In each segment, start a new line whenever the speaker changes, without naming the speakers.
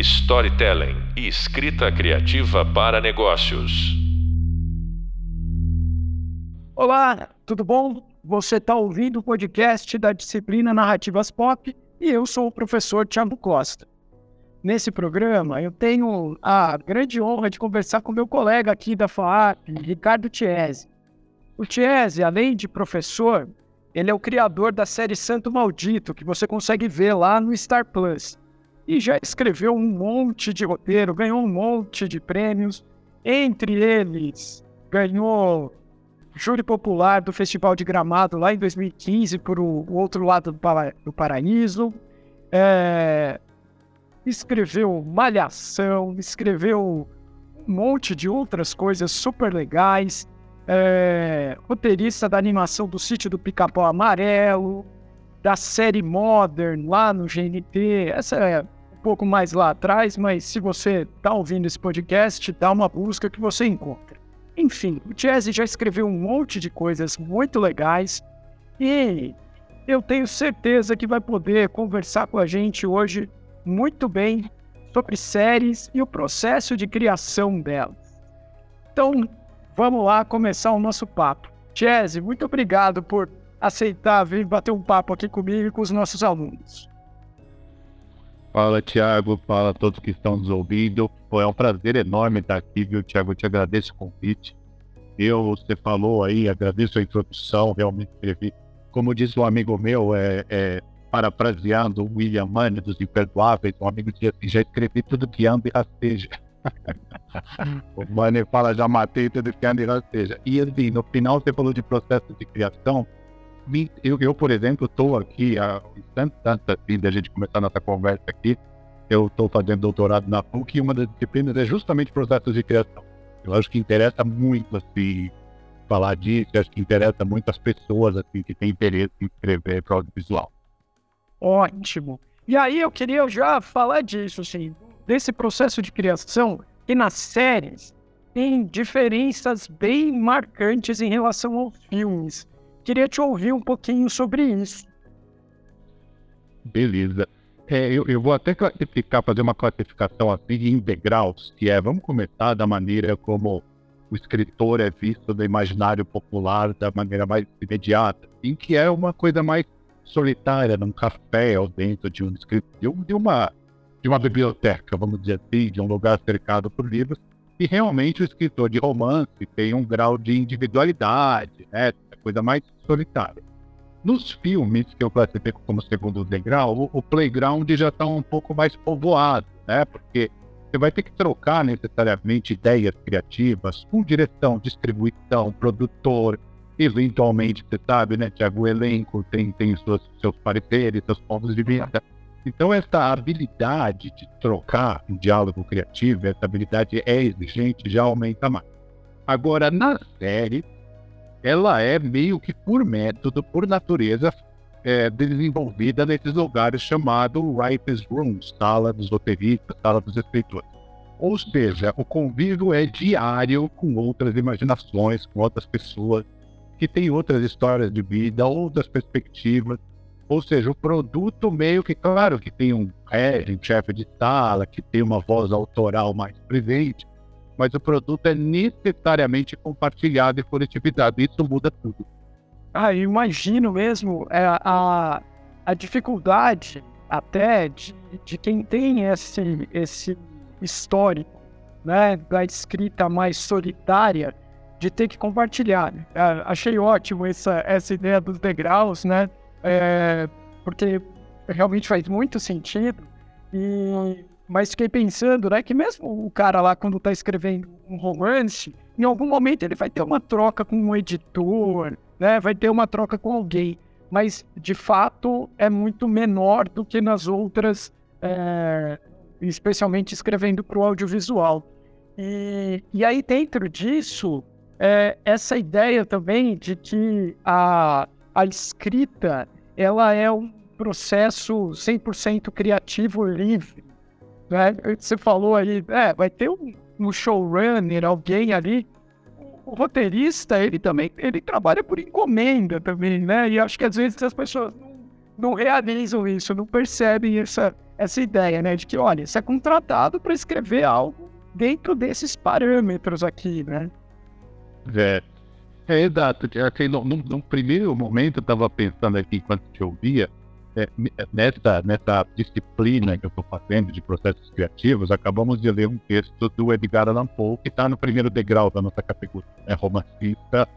storytelling e escrita criativa para negócios.
Olá, tudo bom? Você está ouvindo o podcast da disciplina Narrativas Pop e eu sou o professor Thiago Costa. Nesse programa, eu tenho a grande honra de conversar com meu colega aqui da FAAP, Ricardo Chiesi. O Chiesi, além de professor, ele é o criador da série Santo Maldito, que você consegue ver lá no Star Plus e já escreveu um monte de roteiro, ganhou um monte de prêmios. Entre eles, ganhou júri popular do Festival de Gramado lá em 2015 por o, outro lado do paraíso. É, escreveu Malhação, escreveu um monte de outras coisas super legais. É, roteirista da animação do Sítio do Pica-Pau Amarelo, da série Modern lá no GNT. Essa é pouco mais lá atrás, mas se você está ouvindo esse podcast, dá uma busca que você encontra. Enfim, o Jazzy já escreveu um monte de coisas muito legais e eu tenho certeza que vai poder conversar com a gente hoje muito bem sobre séries e o processo de criação delas. Então, vamos lá começar o nosso papo. Jazzy, muito obrigado por aceitar vir bater um papo aqui comigo e com os nossos alunos.
Fala, Thiago. Fala a todos que estão nos ouvindo. Foi é um prazer enorme estar aqui, viu, Thiago? Eu te agradeço o convite. Eu, você falou aí, agradeço a introdução, realmente escrevi. Como disse um amigo meu, é, é parafraseando o William Mann dos Imperdoáveis, um amigo disse assim, já escrevi tudo que anda e rasteja. o Mann fala, já matei tudo que anda e rasteja. E assim, no final você falou de processo de criação, eu, eu por exemplo, estou aqui há tanto, tanto assim, da gente começar nossa conversa aqui, eu estou fazendo doutorado na PUC e uma das disciplinas é justamente processos de criação. Eu acho que interessa muito, assim, falar disso, acho que interessa muito as pessoas, assim, que têm interesse em escrever para audiovisual.
Ótimo. E aí eu queria já falar disso, assim, desse processo de criação, que nas séries tem diferenças bem marcantes em relação aos filmes. Queria te ouvir um pouquinho sobre isso.
Beleza. É, eu, eu, vou até classificar, fazer uma classificação assim em degraus, que é, vamos começar da maneira como o escritor é visto no imaginário popular, da maneira mais imediata, em que é uma coisa mais solitária, num café ou dentro de um escritório, de uma, de uma biblioteca, vamos dizer assim, de um lugar cercado por livros, e realmente o escritor de romance tem um grau de individualidade, né? Coisa mais solitária. Nos filmes, que eu classifico como segundo degrau, o, o playground já está um pouco mais povoado, né? Porque você vai ter que trocar necessariamente ideias criativas com direção, distribuição, produtor, eventualmente, você sabe, né, Tiago, o elenco tem, tem seus, seus pareceres, seus pontos de vista. Então, essa habilidade de trocar um diálogo criativo, essa habilidade é exigente, já aumenta mais. Agora, na série, ela é meio que por método, por natureza, é, desenvolvida nesses lugares chamados writers' rooms, sala dos roteiristas, sala dos escritores. Ou seja, o convívio é diário com outras imaginações, com outras pessoas que têm outras histórias de vida, outras perspectivas. Ou seja, o produto meio que, claro, que tem um um chefe de sala, que tem uma voz autoral mais presente, mas o produto é necessariamente compartilhado e coletividade. Isso muda tudo.
Ah, eu imagino mesmo é, a, a dificuldade até de, de quem tem esse, esse histórico né, da escrita mais solitária de ter que compartilhar. É, achei ótimo essa, essa ideia dos degraus, né? É, porque realmente faz muito sentido. E mas fiquei pensando, né, que mesmo o cara lá, quando tá escrevendo um romance, em algum momento ele vai ter uma troca com um editor, né, vai ter uma troca com alguém. Mas, de fato, é muito menor do que nas outras, é, especialmente escrevendo para o audiovisual. E, e aí, dentro disso, é, essa ideia também de que a, a escrita ela é um processo 100% criativo livre, né? Você falou aí, é, vai ter um, um showrunner, alguém ali. O roteirista, ele também ele trabalha por encomenda também, né? E acho que às vezes as pessoas não, não realizam isso, não percebem essa, essa ideia, né? De que, olha, você é contratado para escrever algo dentro desses parâmetros aqui, né?
É, é exato. Assim, no, primeiro momento, eu estava pensando aqui, enquanto te ouvia, é, nessa, nessa disciplina que eu estou fazendo de processos criativos, acabamos de ler um texto do Edgar Allan Poe, que está no primeiro degrau da nossa categoria, é romancista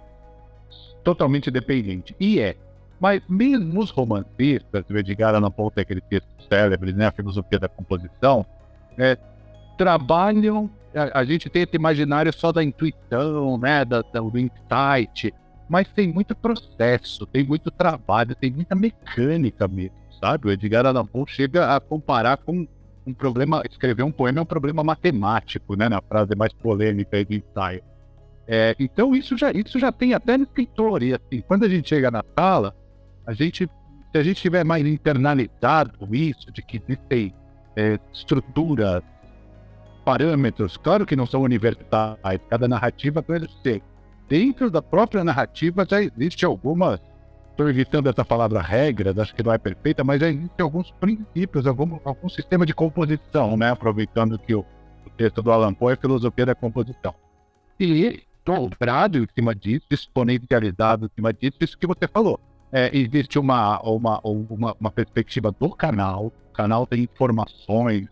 totalmente dependente. E é. Mas mesmo os romancistas, o Edgar Allan Poe tem aquele texto célebre, né, a filosofia da composição, é, trabalham, a, a, gente tem esse imaginário só da intuição, né, da, da, do insight, mas tem muito processo, tem muito trabalho, tem muita mecânica mesmo, sabe? O Edgar Allan Poe chega a comparar com um problema, escrever um poema é um problema matemático, né, na frase mais polêmica do ensaio. É, então isso já, isso já tem até no escritor, e assim, quando a gente chega na sala, a gente, se a gente tiver mais internalizado isso, de que existem é, estruturas, parâmetros, claro que não são universais, cada narrativa ser dentro da própria narrativa já existe algumas, estou evitando essa palavra regras, acho que não é perfeita, mas já existem alguns princípios, algum, algum sistema de composição, né? aproveitando que o, o texto do Alan Poe é filosofia da composição. E dobrado em cima disso, exponencializado em cima disso, isso que você falou. É, existe uma, uma, uma, uma perspectiva do canal, o canal tem informações,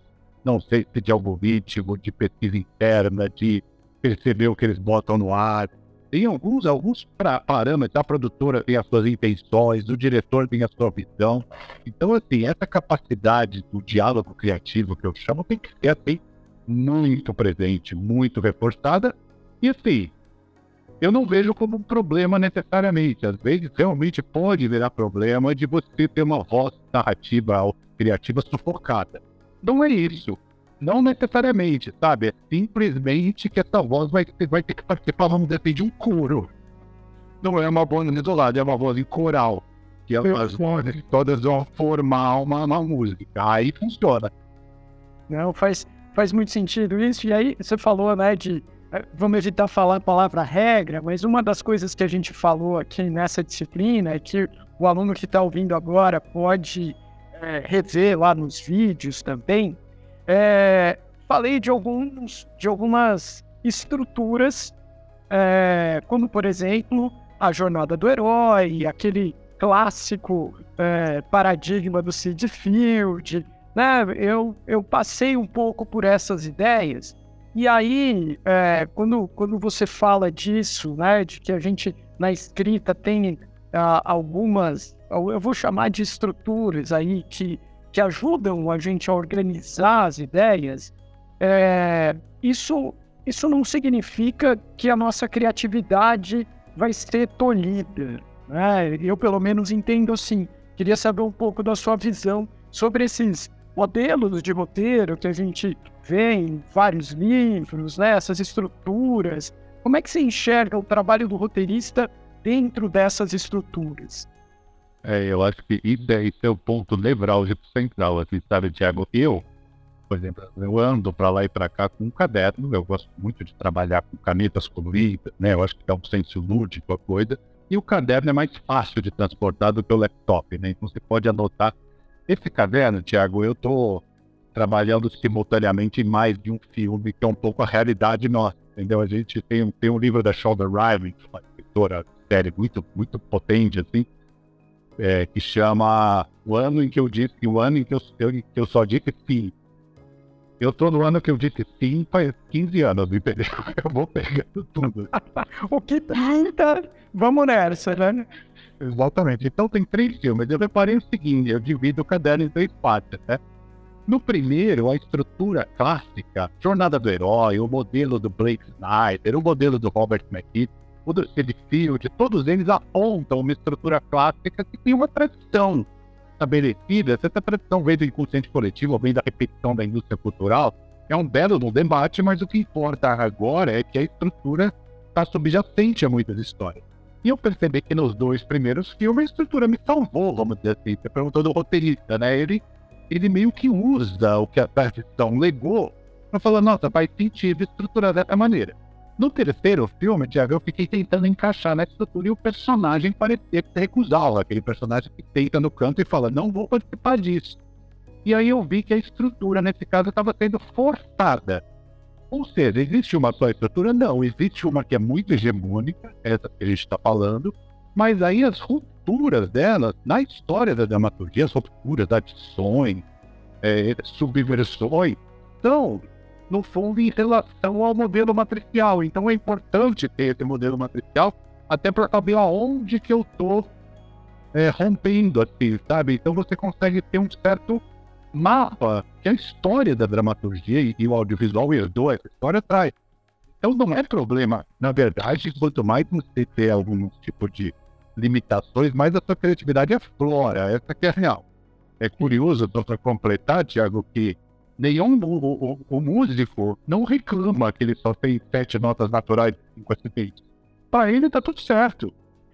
não sei se de algoritmo, de pesquisa interna, de perceber o que eles botam no ar, tem alguns, alguns parâmetros, a produtora tem as suas intenções, o diretor tem a sua visão. Então, assim, essa capacidade do diálogo criativo que eu chamo tem que ser assim, muito presente, muito reforçada. E assim, eu não vejo como um problema necessariamente. Às vezes, realmente pode virar problema de você ter uma voz narrativa ou criativa sufocada. Não é isso. Não necessariamente, sabe? É simplesmente que essa voz vai, vai ter que participar, vamos dizer, de um coro. Não é uma voz isolada, é uma voz em coral. Que as vozes todas vão formar uma, uma música. Aí funciona.
Não, faz, faz muito sentido isso. E aí você falou, né, de. Eh, vamos evitar falar a palavra regra, mas uma das coisas que a gente falou aqui nessa disciplina é que o aluno que está ouvindo agora pode é, rever lá nos vídeos também é, falei de, alguns, de algumas estruturas, é, como por exemplo a jornada do herói, aquele clássico é, paradigma do Sid Field. Né? Eu, eu passei um pouco por essas ideias. E aí, é, quando, quando você fala disso, né, de que a gente na escrita tem ah, algumas, eu vou chamar de estruturas aí que que ajudam a gente a organizar as ideias, é, isso, isso não significa que a nossa criatividade vai ser tolhida. Né? Eu, pelo menos, entendo assim. Queria saber um pouco da sua visão sobre esses modelos de roteiro que a gente vê em vários livros, né? essas estruturas. Como é que você enxerga o trabalho do roteirista dentro dessas estruturas?
É, eu acho que é, isso é o ponto nevrálgico central, assim, sabe, Tiago? Eu, por exemplo, eu ando para lá e para cá com um caderno, eu gosto muito de trabalhar com canetas coloridas, né? Eu acho que dá um senso lúdico a coisa. E o caderno é mais fácil de transportar do que o laptop, né? Então você pode anotar. Esse caderno, Tiago, eu estou trabalhando simultaneamente em mais de um filme, que é um pouco a realidade nossa, entendeu? A gente tem, tem um livro da Shonda Rhimes, uma escritora série muito, muito potente, assim, é, que chama O Ano em que eu disse, o ano em que eu, eu, que eu só disse sim. Eu tô no ano que eu disse sim faz 15 anos, entendeu? Eu vou pegando tudo.
o que pinta? Vamos nessa, né?
Exatamente. Então tem três filmes. Eu reparei o seguinte, eu divido o caderno em três partes, né? No primeiro, a estrutura clássica, Jornada do Herói, o modelo do Blake Snyder, o modelo do Robert McKee, o do Field, todos eles apontam uma estrutura clássica que tem uma tradição estabelecida. Se essa tradição vem do inconsciente coletivo vem da repetição da indústria cultural, é um belo no debate, mas o que importa agora é que a estrutura está subjacente a muitas histórias. E eu percebi que nos dois primeiros filmes a estrutura me salvou, vamos dizer assim. Você perguntou do roteirista, né? Ele, ele meio que usa o que a tradição legou para falar, nossa, faz sentido estruturar dessa maneira. No terceiro filme, Tiago, eu fiquei tentando encaixar na estrutura e o personagem parecia que recusava. Aquele personagem que tenta no canto e fala, não vou participar disso. E aí eu vi que a estrutura, nesse caso, estava sendo forçada. Ou seja, existe uma só estrutura? Não, existe uma que é muito hegemônica, essa que a gente está falando, mas aí as rupturas delas, na história da dramaturgia, as rupturas, adições, é, subversões, são, no fundo, em relação ao modelo matricial. Então é importante ter esse modelo matricial, até para saber aonde que eu estou é, rompendo, assim, sabe? Então você consegue ter um certo mapa que a história da dramaturgia e o audiovisual herdou essa história traz. Então não é problema. Na verdade, quanto mais você ter algum tipo de limitações, mais a sua criatividade aflora. Essa que é real. É curioso, só para completar, Tiago, que nenhum o, o, o, músico não reclama que ele só tem sete notas naturais de cinco acidentes. Para ele tá tudo certo.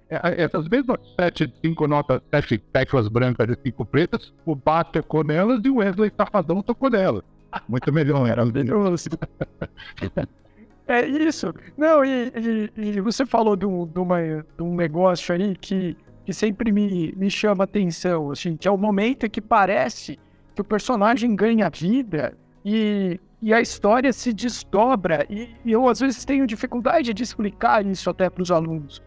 É, é, essas mesmas sete, cinco notas, sete teclas brancas e cinco pretas, o Bach tocou nelas e o Wesley Safadão tocou nelas. Muito melhor, era
É isso. Não, e, e, e você falou de um, de, uma, de um negócio aí que, que sempre me, me chama atenção, assim, que é o momento em que parece que o personagem ganha vida e, e a história se desdobra. E, e eu, às vezes, tenho dificuldade de explicar isso até para os alunos.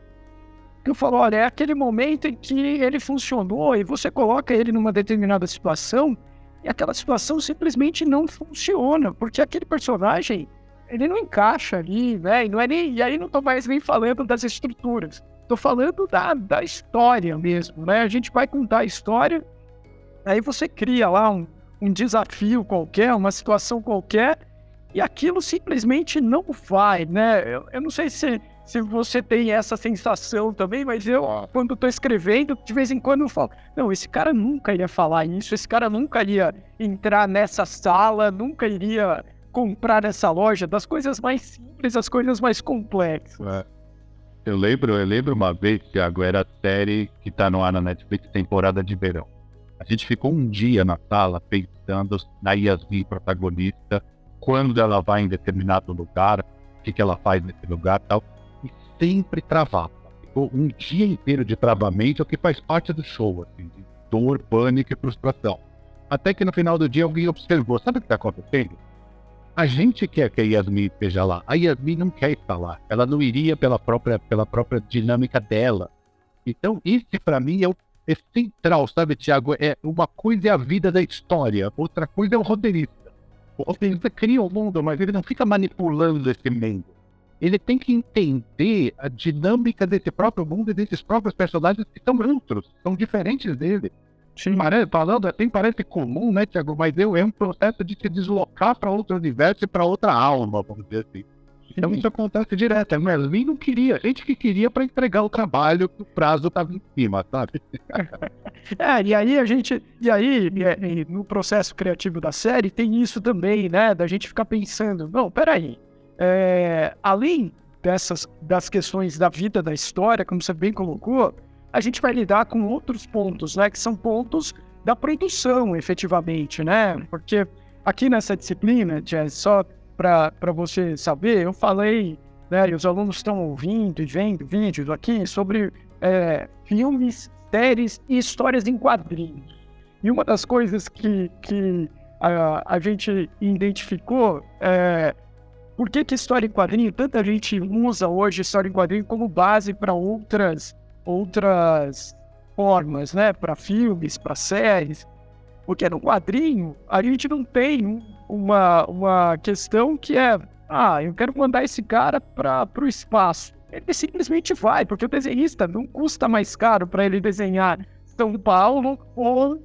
Eu falo, olha, é aquele momento em que ele funcionou e você coloca ele numa determinada situação e aquela situação simplesmente não funciona, porque aquele personagem ele não encaixa ali, né? E, não é nem, e aí não tô mais nem falando das estruturas. Tô falando da, da história mesmo, né? A gente vai contar a história, aí você cria lá um, um desafio qualquer, uma situação qualquer, e aquilo simplesmente não vai, né? Eu, eu não sei se, se você tem essa sensação também, mas eu, quando tô escrevendo, de vez em quando eu falo, não, esse cara nunca iria falar isso, esse cara nunca iria entrar nessa sala, nunca iria comprar essa loja, das coisas mais simples às coisas mais complexas. É.
Eu lembro, eu lembro uma vez, Thiago, era a série que tá no ar na Netflix, temporada de verão. A gente ficou um dia na sala pensando na Yasmin, protagonista, quando ela vai em determinado lugar, o que, que ela faz nesse lugar tal, e sempre travava. Ficou um dia inteiro de travamento, o que faz parte do show, assim, de dor, pânico e frustração. Até que no final do dia alguém observou, sabe o que está acontecendo? A gente quer que a Yasmin esteja lá. A Yasmin não quer estar lá. Ela não iria pela própria, pela própria dinâmica dela. Então, isso para mim é, o, é central, sabe, Tiago? É uma coisa é a vida da história, outra coisa é o roteirista. O roteirista cria o mundo, mas ele não fica manipulando esse mundo. Ele tem que entender a dinâmica desse próprio mundo e desses próprios personagens que são outros, são diferentes dele. Sim, parece, falando assim, parece comum, né, Tiago? Mas eu, é um processo de se deslocar para outro universo e para outra alma, vamos dizer assim. Então isso acontece direto. A Merlin não queria, a gente que queria para entregar o trabalho que o prazo estava em cima, sabe?
é, e aí a gente. E aí, no processo criativo da série, tem isso também, né? Da gente ficar pensando, não, peraí. É, além dessas das questões da vida, da história, como você bem colocou, a gente vai lidar com outros pontos, né? Que são pontos da produção, efetivamente, né? Porque aqui nessa disciplina, Jess, só para você saber, eu falei, né? E os alunos estão ouvindo e vendo vídeos aqui sobre é, filmes, séries e histórias em quadrinhos. E uma das coisas que, que a, a gente identificou é por que, que história em quadrinho, tanta gente usa hoje história em quadrinho como base para outras outras formas, né, para filmes, para séries, porque no quadrinho a gente não tem uma, uma questão que é, ah, eu quero mandar esse cara para o espaço. Ele simplesmente vai, porque o desenhista não custa mais caro para ele desenhar São Paulo ou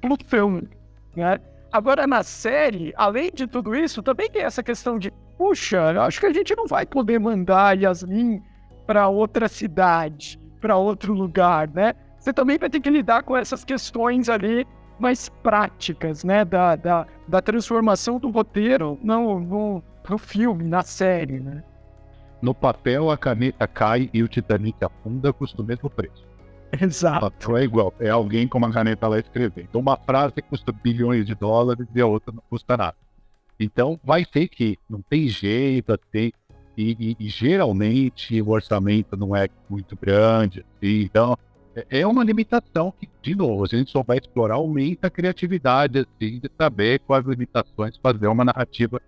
Plutão, né? Agora, na série, além de tudo isso, também tem essa questão de, puxa, eu acho que a gente não vai poder mandar Yasmin para outra cidade para outro lugar, né? Você também vai ter que lidar com essas questões ali mais práticas, né? Da, da, da transformação do roteiro no, no, no filme, na série, né?
No papel, a caneta cai e o Titanic afunda, custa o mesmo preço.
Exato. O papel
é igual, é alguém com uma caneta lá escrevendo. Então, uma frase custa bilhões de dólares e a outra não custa nada. Então, vai ter que, não tem jeito, tem E, e, e, geralmente o orçamento não é muito grande, assim, então é, é uma limitação que, de novo, se a gente só vai explorar, aumenta a criatividade, assim, de saber quais limitações fazer uma narrativa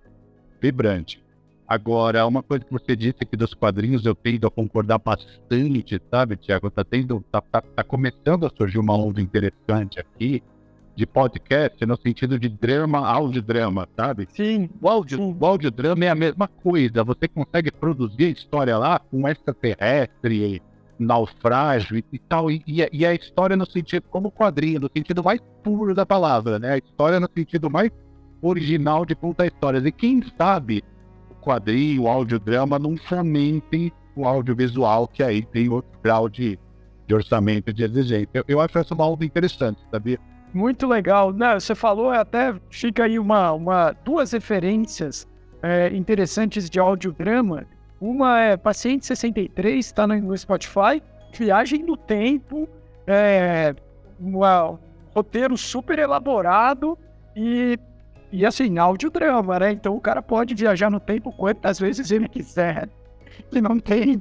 vibrante. Agora, uma coisa que você disse aqui dos quadrinhos, eu tendo a concordar bastante, sabe, Tiago? Tá, tendo, tá, tá, tá começando a surgir uma onda interessante aqui de podcast no sentido de drama, audiodrama, sabe?
Sim.
O, audio, sim. o audiodrama é a mesma coisa. Você consegue produzir a história lá com extraterrestre, naufrágio e, tal. E, e, a história no sentido, como quadrinho, no sentido mais puro da palavra, né? A história no sentido mais original de contar histórias. E quem sabe quadrinho, o audiodrama não fomentem o audiovisual, que aí tem outro grau de, de orçamento de exigência. Eu, eu acho essa uma onda interessante, sabia?
Muito legal. Não, você falou, até fica aí uma, uma duas referências é, interessantes de audiodrama. Uma é Paciente 63, está no Spotify, Viagem no Tempo, é, um roteiro super elaborado e e assim, audiodrama, né? Então o cara pode viajar no tempo quantas vezes ele quiser. E não tem,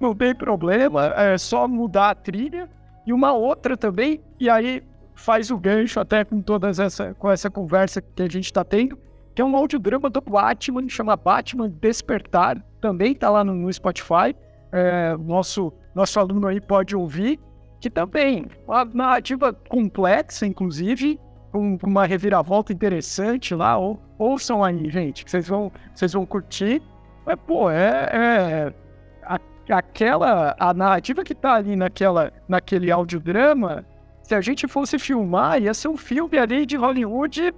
não tem problema, é só mudar a trilha. E uma outra também, e aí faz o gancho até com todas essa, com essa conversa que a gente está tendo, que é um audiodrama do Batman, chama Batman Despertar, também está lá no, no Spotify. É, nosso, nosso aluno aí pode ouvir, que também, uma narrativa complexa, inclusive, com uma reviravolta interessante lá, ou, ouçam aí, gente, que vocês vão, vocês vão curtir. Mas, pô, é, é a, aquela, a narrativa que tá ali naquela, naquele audiodrama, se a gente fosse filmar, ia ser um filme ali de Hollywood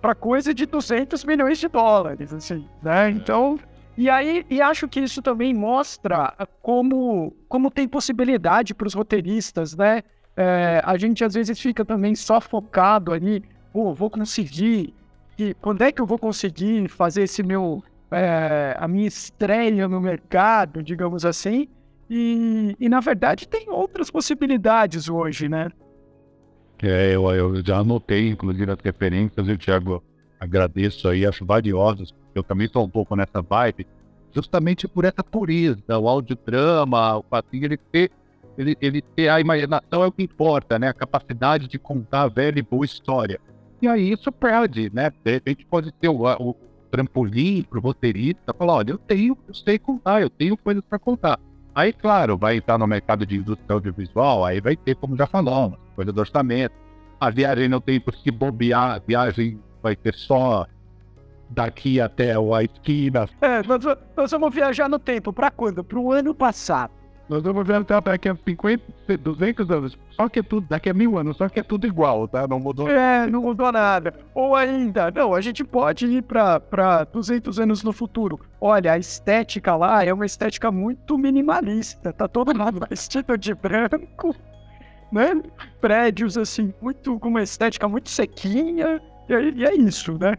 para coisa de 200 milhões de dólares, assim, né? Então, e aí, e acho que isso também mostra como, como tem possibilidade para os roteiristas, né? é, a gente às vezes fica também só focado ali, pô, vou conseguir, e quando é que eu vou conseguir fazer esse meu, é, a minha estreia no mercado, digamos assim, e, e na verdade tem outras possibilidades hoje, né?
É, eu, eu já anotei, inclusive, as referências, eu, Thiago, agradeço aí, acho valiosas, eu também estou um pouco nessa vibe, justamente por essa pureza, o audiodrama, o fatinho, ele ter ele, ele ter a imaginação é o que importa, né? A capacidade de contar a velha e boa história. E aí isso perde, né? De repente pode ter o, o trampolim o roteirista falar, olha, eu tenho, eu sei contar, eu tenho coisas para contar. Aí, claro, vai entrar no mercado de indústria audiovisual, aí vai ter, como já falamos, coisa do orçamento. A viagem não tem por se bobear, a viagem vai ter só daqui até a esquina.
É, nós, nós vamos viajar no tempo. Para quando? Para o ano passado.
Nós vamos até daqui a 50, 200 anos. Só que é tudo, daqui a mil anos, só que é tudo igual, tá? Não mudou
É, não mudou nada. Ou ainda, não, a gente pode ir para 200 anos no futuro. Olha, a estética lá é uma estética muito minimalista. Tá todo mundo vestido de branco, né? Prédios, assim, muito, com uma estética muito sequinha. E, e é isso, né?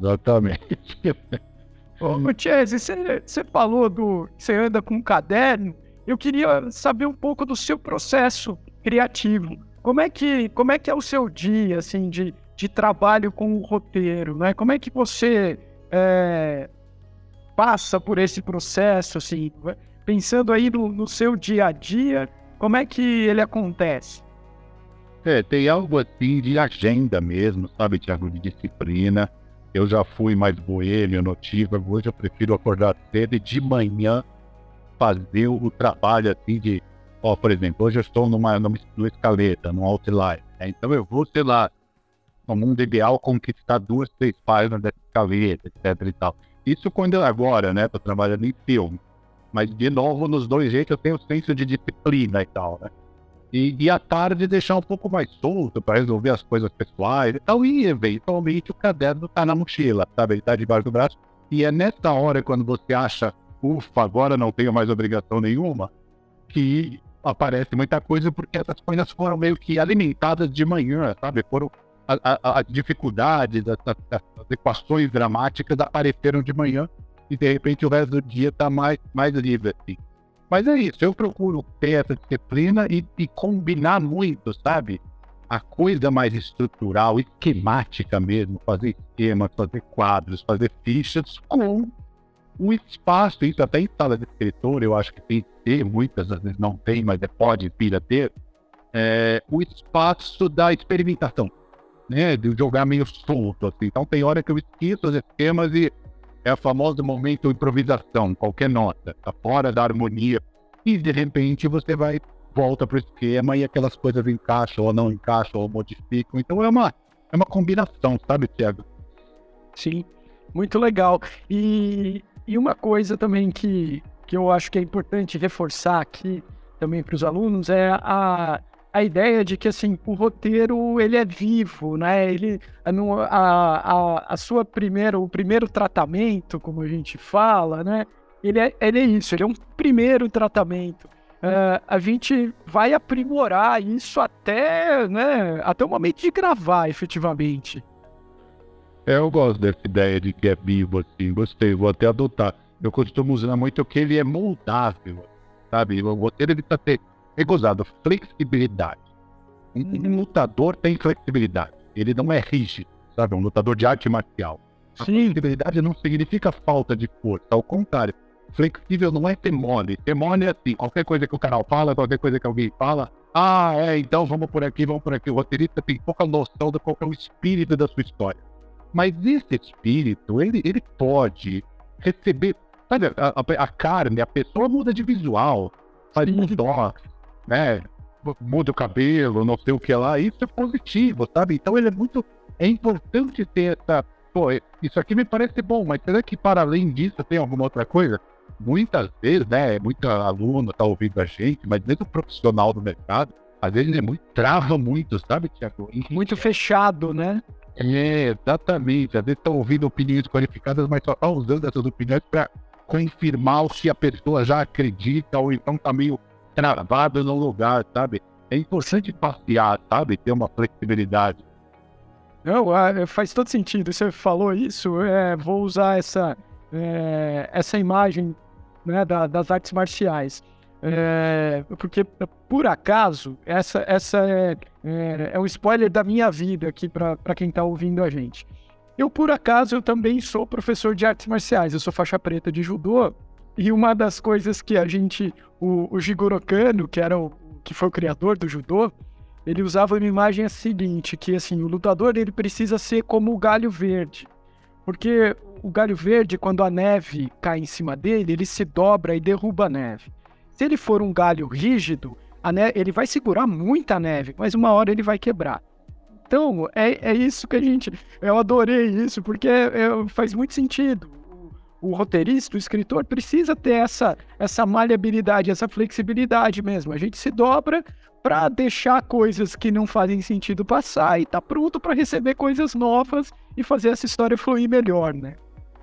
Exatamente.
Ô, Chese, você, você falou do. Você anda com um caderno. Eu queria saber um pouco do seu processo criativo. Como é que, como é, que é o seu dia, assim, de, de trabalho com o roteiro, né? Como é que você é, passa por esse processo, assim, pensando aí no, no seu dia a dia, como é que ele acontece?
É, tem algo assim de agenda mesmo, sabe, Tiago, de disciplina. Eu já fui mais boêmio, notívago, hoje eu prefiro acordar cedo e de manhã fazer o trabalho assim de, ó, por exemplo, hoje eu estou numa, numa, numa escaleta, num outline, né? então eu vou, sei lá, no mundo ideal, conquistar duas, três páginas dessa escaleta, etc e tal. Isso quando eu agora, né, tô trabalhando em filme. Mas, de novo, nos dois jeitos eu tenho senso de disciplina e tal, né? E, e à tarde deixar um pouco mais solto para resolver as coisas pessoais e tal. E, eventualmente, o caderno tá na mochila, sabe? Ele tá debaixo do braço. E é nessa hora, quando você acha ufa, agora não tenho mais obrigação nenhuma, que aparece muita coisa porque essas coisas foram meio que alimentadas de manhã, sabe? Foram as dificuldades, as, equações dramáticas apareceram de manhã e de repente o resto do dia está mais, mais livre assim. Mas é isso, eu procuro ter essa disciplina e, e combinar muito, sabe? A coisa mais estrutural, esquemática mesmo, fazer esquemas, fazer quadros, fazer fichas com o espaço, isso até em sala de escritor, eu acho que tem que ter, muitas às vezes não tem, mas é, pode vir a ter, é, o espaço da experimentação, né? De jogar meio solto, assim. Então tem hora que eu esqueço os esquemas e é o famoso momento improvisação, qualquer nota, tá fora da harmonia. E de repente você vai, volta pro esquema e aquelas coisas encaixam ou não encaixam ou modificam. Então é uma, é uma combinação, sabe, Tiago?
Sim, muito legal. E, e uma coisa também que, que eu acho que é importante reforçar aqui também para os alunos é a, a ideia de que assim o roteiro ele é vivo, né? Ele a, a, a sua primeira o primeiro tratamento, como a gente fala, né? Ele é, ele é isso, ele é um primeiro tratamento. Uh, a gente vai aprimorar isso até, né, até o momento de gravar, efetivamente.
É, eu gosto dessa ideia de que é vivo, assim, gostei, vou até adotar. Eu costumo usar muito que ele é moldável, sabe? O roteiro ele tá ter, é gozado, flexibilidade. Um, um, uhum. lutador tem flexibilidade, ele não é rígido, sabe? Um lutador de arte marcial. A flexibilidade não significa falta de força, ao contrário. Flexível não é ter mole. Ter mole é assim, qualquer coisa que o canal fala, qualquer coisa que alguém fala, ah, é, então vamos por aqui, vamos por aqui. O roteirista tem pouca noção do qual é o espírito da sua história. Mas esse espírito, ele, ele pode receber. Sabe, a, a, a carne, a pessoa muda de visual, faz detox, né? Muda o cabelo, não sei o que lá. Isso é positivo, sabe? Então ele é muito. É importante ter essa. Pô, isso aqui me parece bom, mas será que para além disso tem alguma outra coisa? Muitas vezes, né? Muita aluna tá ouvindo a gente, mas mesmo profissional do mercado, às vezes é muito, trava muito, sabe, Tiago?
Muito fechado, né?
É, exatamente. Às vezes estão ouvindo opiniões qualificadas, mas só estão tá usando essas opiniões para confirmar o que a pessoa já acredita ou então está meio travado no lugar, sabe? É importante passear, sabe? Ter uma flexibilidade.
Não, é, faz todo sentido. Você falou isso, é, vou usar essa, é, essa imagem né, da, das artes marciais. É, porque, por acaso, essa, essa é, é, é um spoiler da minha vida aqui para quem está ouvindo a gente. Eu, por acaso, eu também sou professor de artes marciais. Eu sou faixa preta de judô. E uma das coisas que a gente, o, o Jigoro Kano, que, era o, que foi o criador do judô, ele usava uma imagem a seguinte, que assim, o lutador ele precisa ser como o galho verde. Porque o galho verde, quando a neve cai em cima dele, ele se dobra e derruba a neve. Se ele for um galho rígido, ele vai segurar muita neve, mas uma hora ele vai quebrar. Então, é, é isso que a gente. Eu adorei isso, porque é, é, faz muito sentido. O, roteirista, o escritor, precisa ter essa, essa maleabilidade, essa flexibilidade mesmo. A gente se dobra para deixar coisas que não fazem sentido passar e tá pronto para receber coisas novas e fazer essa história fluir melhor, né?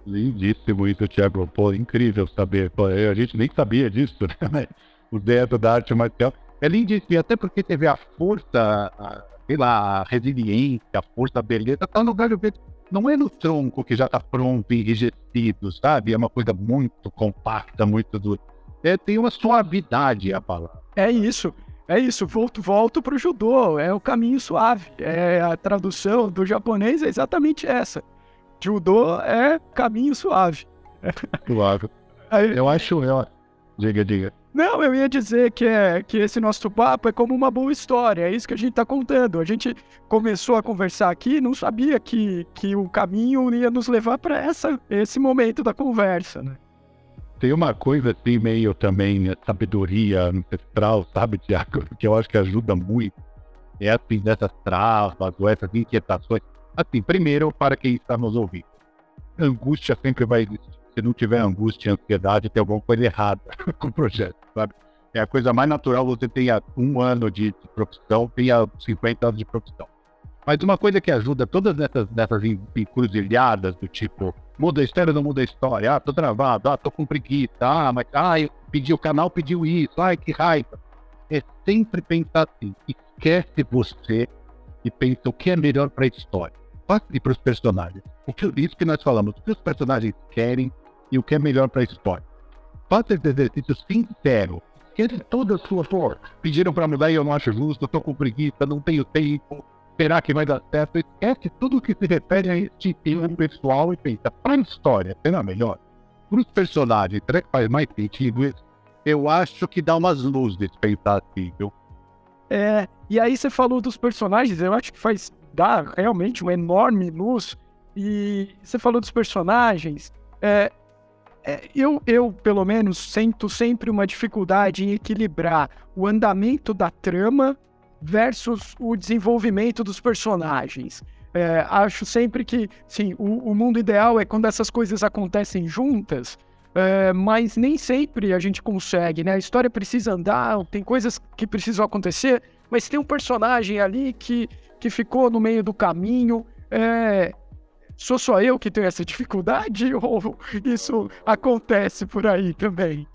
Lindíssimo isso, Thiago. Pô, incrível saber. Pô, a gente nem sabia disso, né? O dentro da arte marcial. É lindíssimo, até porque teve a força, a, sei lá, a resiliência, a força, a beleza, tá no galho verde. Não é no tronco que já tá pronto, enrijecido, sabe? É uma coisa muito compacta, muito dura. É, tem uma suavidade a palavra.
É isso. É isso, volto, volto pro judô, é o caminho suave. É a tradução do japonês é exatamente essa. Judô é caminho suave.
Suave. Eu acho. Eu... Diga, diga.
Não, eu ia dizer que, é, que esse nosso papo é como uma boa história, é isso que a gente está contando. A gente começou a conversar aqui não sabia que, que o caminho ia nos levar para esse momento da conversa, né?
Tem uma coisa assim, meio também, né, sabedoria ancestral, sabe, Tiago, que eu acho que ajuda muito. É assim, dessas travas ou essas inquietações Assim, primeiro, para quem está nos ouvindo, angústia sempre vai existir. Se não tiver angústia e ansiedade, tem alguma coisa errada com o projeto, sabe? É a coisa mais natural você tenha um ano de, profissão, tenha 50 anos de profissão. Mas uma coisa que ajuda todas essas, essas encruzilhadas do tipo, muda a história, não muda a história, ah, tô travado, ah, tô com preguiça, ah, mas, ah, eu pedi, o canal pediu isso, ai, que raiva. É sempre pensar assim, esquece você e pensa o que é melhor para a história e para os personagens. O que, isso que nós falamos, o que os personagens querem e o que é melhor para a história. Faça esse exercício sincero. Esquece toda a sua força. Pediram para mudar e eu não acho justo, estou com preguiça, não tenho tempo, esperar que vai dar certo. Esquece tudo que se refere a este tema pessoal e pensa, para a história, será melhor? para os personagens, será que faz mais sentido isso? Eu acho que dá umas luzes pensar assim, viu?
É, e aí você falou dos personagens, eu acho que faz dar realmente uma enorme luz. E você falou dos personagens. É, é, eu, eu, pelo menos, sinto sempre uma dificuldade em equilibrar o andamento da trama versus o desenvolvimento dos personagens. É, acho sempre que, sim, o, o, mundo ideal é quando essas coisas acontecem juntas, é, mas nem sempre a gente consegue, né? A história precisa andar, tem coisas que precisam acontecer, mas tem um personagem ali que, que ficou no meio do caminho. É, Sou só eu que tenho essa dificuldade ou isso acontece por aí também?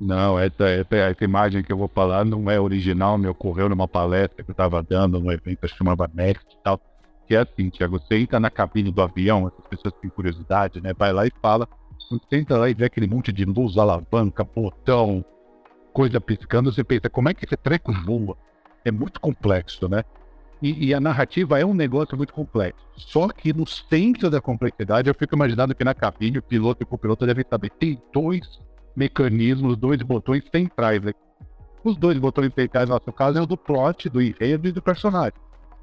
Não, essa, essa, essa imagem que eu vou falar não é original, me ocorreu numa palestra que eu estava dando num evento que chamava e tal. Que é assim, Tiago, você entra na cabine do avião, essas pessoas têm curiosidade, né? Vai lá e fala. Você entra lá e vê aquele monte de luz, alavanca, botão, coisa piscando, você pensa, como é que esse treco voa? É muito complexo, né? E, e, a narrativa é um negócio muito complexo. Só que no centro da complexidade, eu fico imaginando que na cabine, o piloto e o copiloto devem saber. Tem dois mecanismos, dois botões centrais. Né? Os dois botões centrais, no nosso caso, é o do plot, do enredo e do personagem.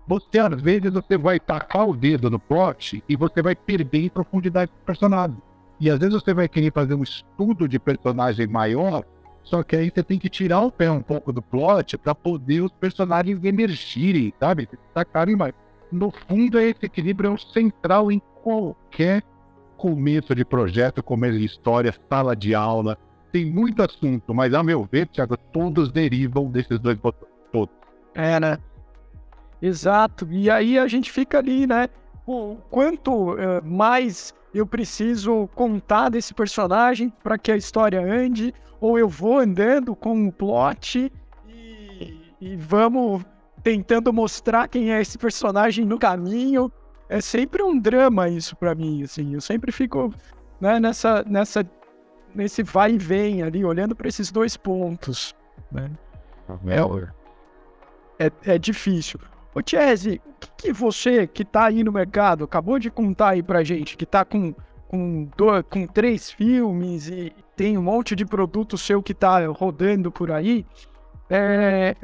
Você, às vezes, você vai tacar o dedo no plot e você vai perder em profundidade do personagem. E às vezes você vai querer fazer um estudo de personagem maior só que aí você tem que tirar o pé um pouco do plot para poder os personagens emergirem, sabe? Destacarem mais. No fundo, esse equilíbrio é o central em qualquer começo de projeto, começo de história, sala de aula. Tem muito assunto, mas a meu ver, Thiago, todos derivam desses dois botões. Todos.
É, né? Exato. E aí a gente fica ali, né? O quanto uh, mais eu preciso contar desse personagem para que a história ande, ou eu vou andando com o plot e, e vamos tentando mostrar quem é esse personagem no caminho. É sempre um drama isso para mim, assim. Eu sempre fico né, nessa, nessa, nesse vai e vem ali, olhando para esses dois pontos. Né? É, é, é difícil. Ô Chese, o que, que, você que tá aí no mercado, acabou de contar aí pra gente, que tá com, com, dois, com três filmes e tem um monte de produto seu que tá rodando por aí, é,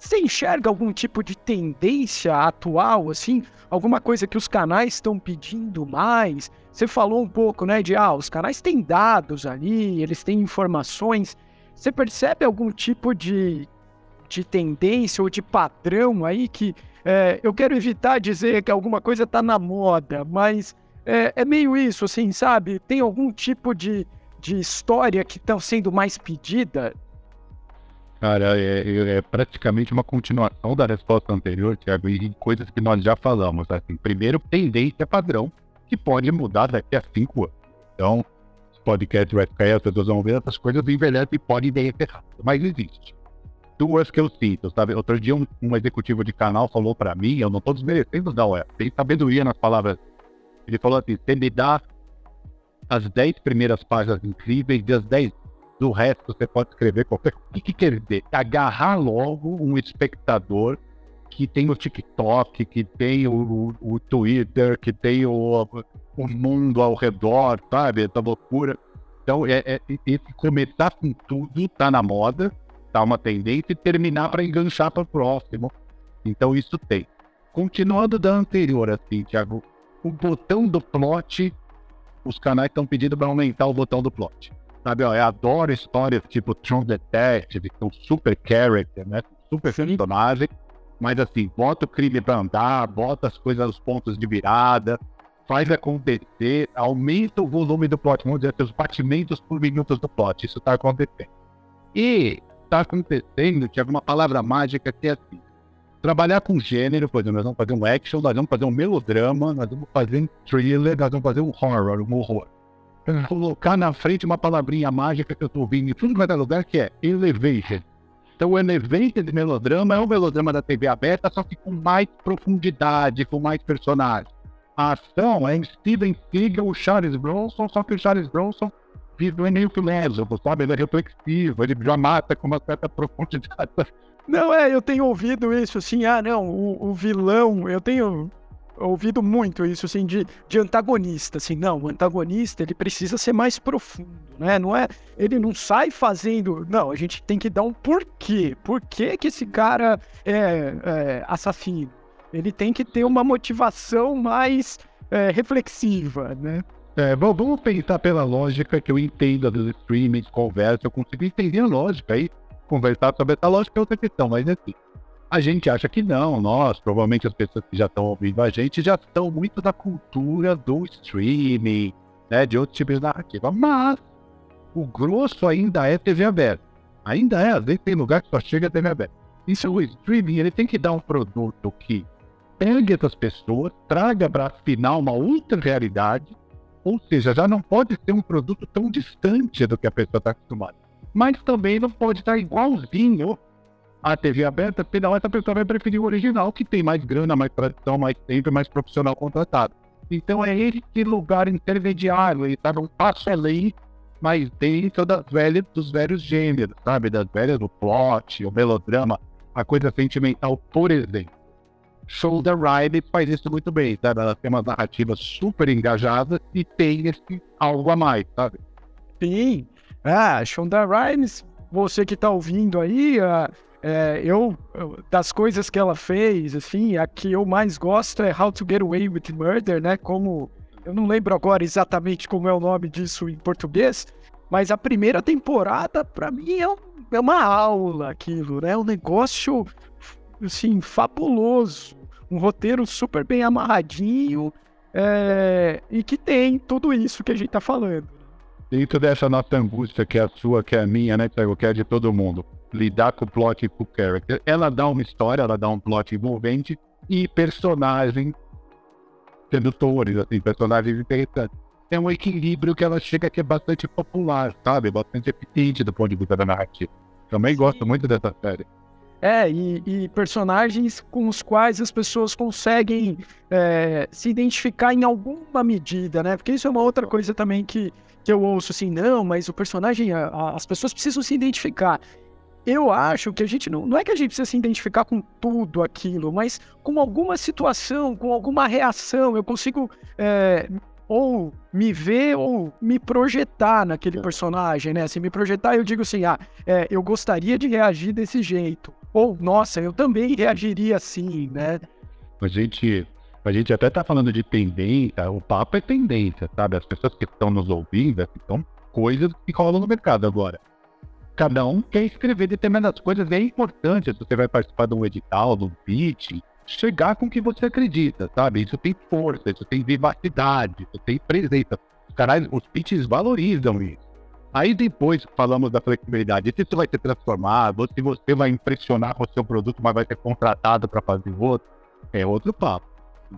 você enxerga algum tipo de tendência atual, assim? Alguma coisa que os canais estão pedindo mais? Você falou um pouco, né, de, ah, os canais têm dados ali, eles têm informações. Você percebe algum tipo de, de tendência ou de padrão aí que é, eu quero evitar dizer que alguma coisa está na moda, mas é, é, meio isso, assim, sabe? Tem algum tipo de, de história que está sendo mais pedida?
Cara, é, é, é, praticamente uma continuação da resposta anterior, Tiago, e coisas que nós já falamos. Assim, primeiro, tendência padrão, que pode mudar daqui a cinco anos. Então, os podcasts vai ficar, as pessoas vão ver essas coisas envelhecem e podem dar errado, mas existe duas que eu sinto, sabe? Outro dia um, um executivo de canal falou para mim, eu não tô desmerecendo não, é, tem sabedoria nas palavras. Ele falou assim, você me dá as 10 primeiras páginas incríveis e as 10 do resto você pode escrever qualquer coisa. O que, que quer dizer? Agarrar logo um espectador que tem o TikTok, que tem o, o, o Twitter, que tem o, o mundo ao redor, sabe? Essa loucura. Então, é, é, esse começar com tudo tá na moda, tá uma tendência e terminar para enganchar para o próximo. Então isso tem. Continuando da anterior, assim, Thiago, o botão do plot, os canais estão pedindo para aumentar o botão do plot. Sabe, ó, eu adoro histórias tipo True Detective, que são super character, né? Super personagem. Mas assim, bota o crime para andar, bota as coisas nos pontos de virada, faz acontecer, aumenta o volume do plot, vamos dizer, os batimentos por minutos do plot. Isso está acontecendo. E está acontecendo, tinha alguma palavra mágica que é assim. Trabalhar com gênero, por exemplo, nós vamos fazer um action, nós vamos fazer um melodrama, nós vamos fazer um thriller, nós vamos fazer um horror, um horror. Colocar na frente uma palavrinha mágica que eu estou ouvindo em tudo quanto é lugar, que é elevation. Então, o elevation de melodrama é um melodrama da TV aberta, só que com mais profundidade, com mais personagens. A ação é em Steven Seagal, o Charles Bronson, só que o Charles Bronson vive é meio que lésbico, sabe? Ele é reflexivo, ele já mata com uma certa profundidade.
Não, é, eu tenho ouvido isso assim, ah, não, o, o vilão, eu tenho ouvido muito isso, assim, de, de antagonista, assim, não, o antagonista, ele precisa ser mais profundo, né, não é, ele não sai fazendo, não, a gente tem que dar um porquê, por que que esse cara é, é assassino, ele tem que ter uma motivação mais é, reflexiva, né.
É, bom, vamos pensar pela lógica que eu entendo dos streamings, conversa, eu consigo entender a lógica aí, conversar sobre essa lógica é outra questão, mas assim, a gente acha que não, nós, provavelmente as pessoas que já estão ouvindo a gente já estão muito da cultura do streaming, né, de outros tipos de narrativa, mas o grosso ainda é TV aberta. Ainda é, às vezes tem lugar que só chega TV aberta. Isso o streaming, ele tem que dar um produto que pegue essas pessoas, traga para final uma outra realidade, ou seja, já não pode ser um produto tão distante do que a pessoa está acostumada. Mas também não pode estar igualzinho a TV aberta, afinal essa pessoa vai preferir o original, que tem mais grana, mais tradição, mais tempo, mais profissional contratado. Então é esse lugar intermediário, ele está num passo além, mas dentro das velhas, dos velhos gêneros, sabe? Das velhas do plot, o melodrama, a coisa sentimental, por exemplo. Shoulder Ride faz isso muito bem, sabe? Ela tem uma narrativa super engajada e tem esse algo a mais, sabe?
Sim. Ah, Shonda Rhimes, você que tá ouvindo aí, uh, é, eu, das coisas que ela fez, assim, a que eu mais gosto é How to Get Away with Murder, né? Como eu não lembro agora exatamente como é o nome disso em português, mas a primeira temporada, para mim, é, um, é, uma aula aquilo, né? Um negócio, assim, fabuloso. Um roteiro super bem amarradinho é, e que tem tudo isso que a gente tá falando.
Dentro dessa nossa angústia, que é a sua, que é a minha, né, que é de todo mundo lidar com o plot e com o character. Ela dá uma história, ela dá um plot envolvente e personagens sedutores, assim, personagens interessantes. É um equilíbrio que ela chega que é bastante popular, sabe? Bastante eficiente do ponto de vista da narrativa. Também gosto muito dessa série.
É, e, e, personagens com os quais as pessoas conseguem é, se identificar em alguma medida, né? Porque isso é uma outra coisa também que, que eu ouço assim, não, mas o personagem, a, a, as pessoas precisam se identificar eu acho que a gente não, não é que a gente precisa se identificar com tudo aquilo, mas com alguma situação, com alguma reação, eu consigo é, ou me ver ou me projetar naquele é. personagem, né? Se me projetar, eu digo assim, ah, é, eu gostaria de reagir desse jeito. Ou, nossa, eu também reagiria assim, né?
A gente, a gente até tá falando de tendência, o papo é tendência, sabe? As pessoas que estão nos ouvindo, são coisas que rolam no mercado agora cada um quer escrever determinadas coisas. É importante, se você vai participar de um edital, de um pitch, chegar com o que você acredita, sabe? Isso tem força, isso tem vivacidade, isso tem presença. Os os pitches valorizam isso. Aí depois falamos da flexibilidade. Se isso vai ser transformado, ou se você vai impressionar com o seu produto, mas vai ser contratado para fazer outro, é outro papo.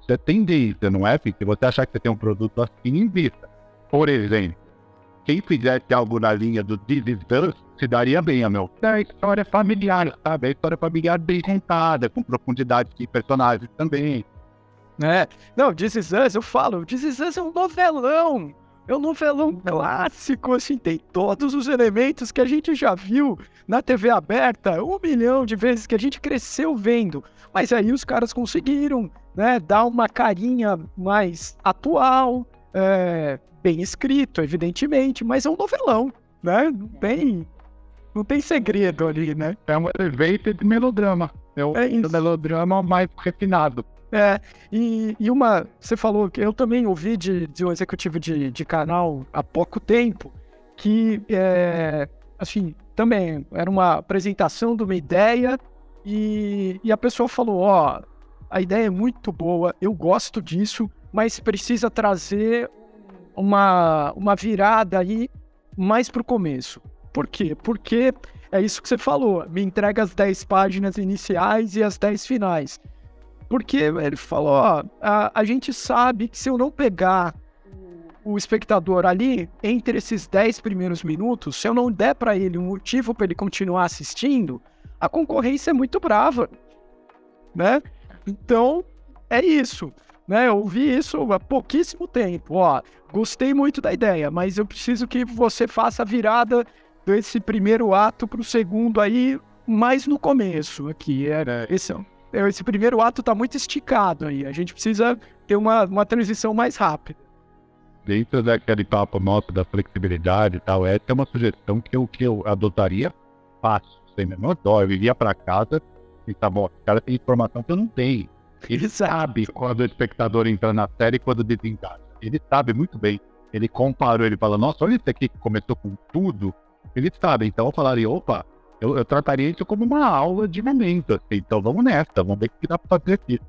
Isso é tendência, não é, filho? Se você achar que você tem um produto assim, invista. Por exemplo, quem fizesse algo na linha do Us, se daria bem, meu. É história familiar, sabe? A história familiar bem contada, com profundidade de personagens também.
É. Não, Is Us, eu falo, Is Us é um novelão. É um novelão clássico, assim, tem todos os elementos que a gente já viu na TV aberta, um milhão de vezes que a gente cresceu vendo. Mas aí os caras conseguiram, né, dar uma carinha mais atual, é, bem escrito, evidentemente, mas é um novelão, né? Não tem, não tem segredo ali, né?
É um elevated melodrama. É o é melodrama mais refinado.
É, e, e uma. Você falou que eu também ouvi de, de um executivo de, de canal há pouco tempo que, é, assim, também era uma apresentação de uma ideia e, e a pessoa falou: Ó, a ideia é muito boa, eu gosto disso, mas precisa trazer uma, uma virada aí mais para o começo. Por quê? Porque é isso que você falou, me entrega as 10 páginas iniciais e as 10 finais. Porque ele falou, ó, a, a gente sabe que se eu não pegar o espectador ali entre esses 10 primeiros minutos, se eu não der para ele um motivo para ele continuar assistindo, a concorrência é muito brava, né? Então, é isso né? Eu ouvi isso há pouquíssimo tempo. Ó, gostei muito da ideia, mas eu preciso que você faça a virada desse primeiro ato para o segundo aí, mais no começo aqui. É, esse, esse primeiro ato está muito esticado aí. A gente precisa ter uma, uma transição mais rápida.
Dentro daquele papo nosso da flexibilidade e tal, essa é uma sugestão que eu, que eu adotaria fácil, sem menor dó. Eu iria para casa e tá bom, o cara tem informação que eu não tenho. Ele
Exato.
sabe quando o espectador entra na série e quando desengaja. Ele sabe muito bem. Ele comparou, ele fala, nossa, olha isso aqui que começou com tudo. Ele sabe, então eu falaria, opa, eu, eu trataria isso como uma aula de momento. Assim, então vamos nessa, vamos ver o que dá pra fazer aqui.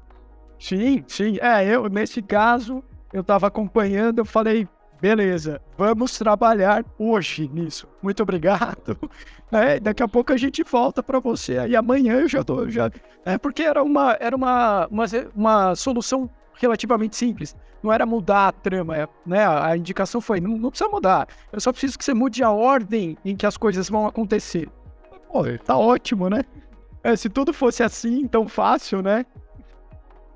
Sim, sim. É, eu, nesse caso, eu estava acompanhando, eu falei, beleza, vamos trabalhar hoje nisso. Muito obrigado. É, daqui a pouco a gente volta para você. Aí amanhã eu já tô, já. É porque era uma, era uma, uma, uma solução relativamente simples. Não era mudar a trama, né? A indicação foi, não, não precisa mudar. Eu só preciso que você mude a ordem em que as coisas vão acontecer. Pô, tá ótimo, né? É, se tudo fosse assim, tão fácil, né?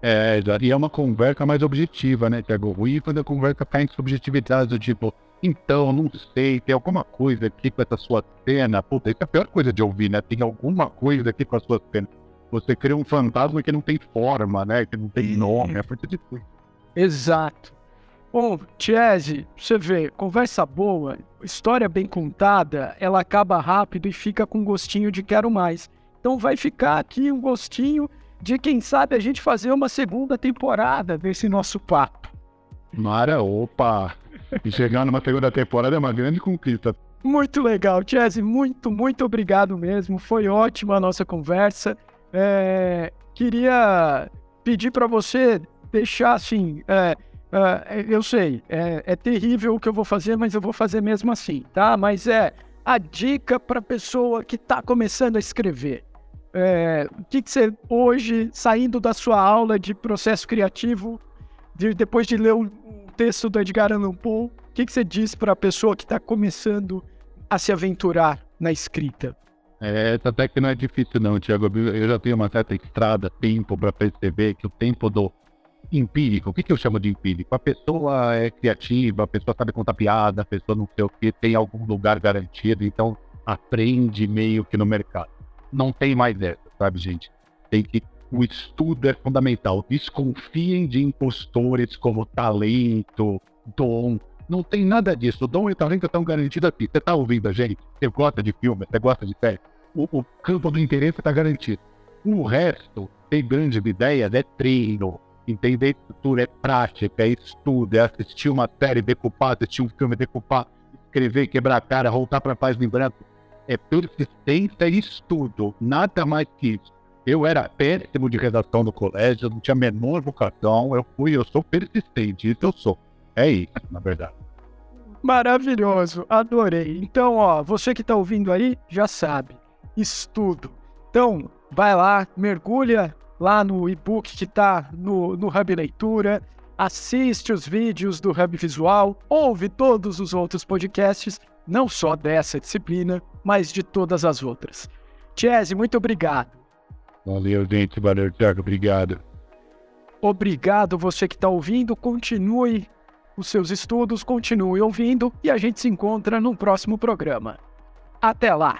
É, e é uma conversa mais objetiva, né, Tiago? Ruim quando a conversa cai em subjetividade, do tipo, então, não sei, tem alguma coisa aqui com essa sua cena. Puta, isso é a pior coisa de ouvir, né? Tem alguma coisa aqui com a sua cena. Você cria um fantasma que não tem forma, né? Que não tem nome, é muito difícil.
Exato. Bom, Chese, você vê, conversa boa, história bem contada, ela acaba rápido e fica com gostinho de quero mais. Então vai ficar aqui um gostinho de quem sabe a gente fazer uma segunda temporada desse nosso papo.
Mara, opa! E chegar numa segunda temporada é uma grande conquista.
Muito legal, Chese, muito, muito obrigado mesmo. Foi ótima a nossa conversa. É, queria pedir para você deixar assim. É, é, eu sei, é, é terrível o que eu vou fazer, mas eu vou fazer mesmo assim, tá? Mas é a dica para pessoa que está começando a escrever. É, o que, que, você, hoje, saindo da sua aula de processo criativo, de, depois de ler um, texto do Edgar Allan Poe, o que, que você diz para a pessoa que está começando a se aventurar na escrita?
É, até que não é difícil não, Tiago. Eu já tenho uma certa estrada, tempo para perceber que o tempo do empírico, o que, que eu chamo de empírico? A pessoa é criativa, a pessoa sabe contar piada, a pessoa não sei o que, tem algum lugar garantido, então aprende meio que no mercado não tem mais essa, sabe, gente? Tem que. O estudo é fundamental. Desconfiem de impostores como talento, dom. Não tem nada disso. O dom e o talento estão garantidos aqui. Você está ouvindo a gente? Você gosta de filme? Você gosta de série? O, o campo do interesse está garantido. O resto, tem grandes ideias, é treino. Entender estrutura é prática, é estudo, é assistir uma série, decupar, assistir um filme, decupar, escrever, quebrar a cara, voltar para paz em branco é persistência e estudo, nada mais que isso. Eu era péssimo de redação no colégio, não tinha a menor vocação, eu fui, eu sou persistente, isso eu sou. É isso, na verdade.
Maravilhoso, adorei. Então, ó, você que está ouvindo aí, já sabe, estudo. Então, vai lá, mergulha lá no e-book que está no, no Hub Leitura, assiste os vídeos do Hub Visual, ouve todos os outros podcasts, não só dessa disciplina, mas de todas as outras. Chese, muito obrigado.
Valeu, gente. Valeu, Thiago. Obrigado.
Obrigado você que está ouvindo. Continue os seus estudos, continue ouvindo e a gente se encontra no próximo programa. Até lá!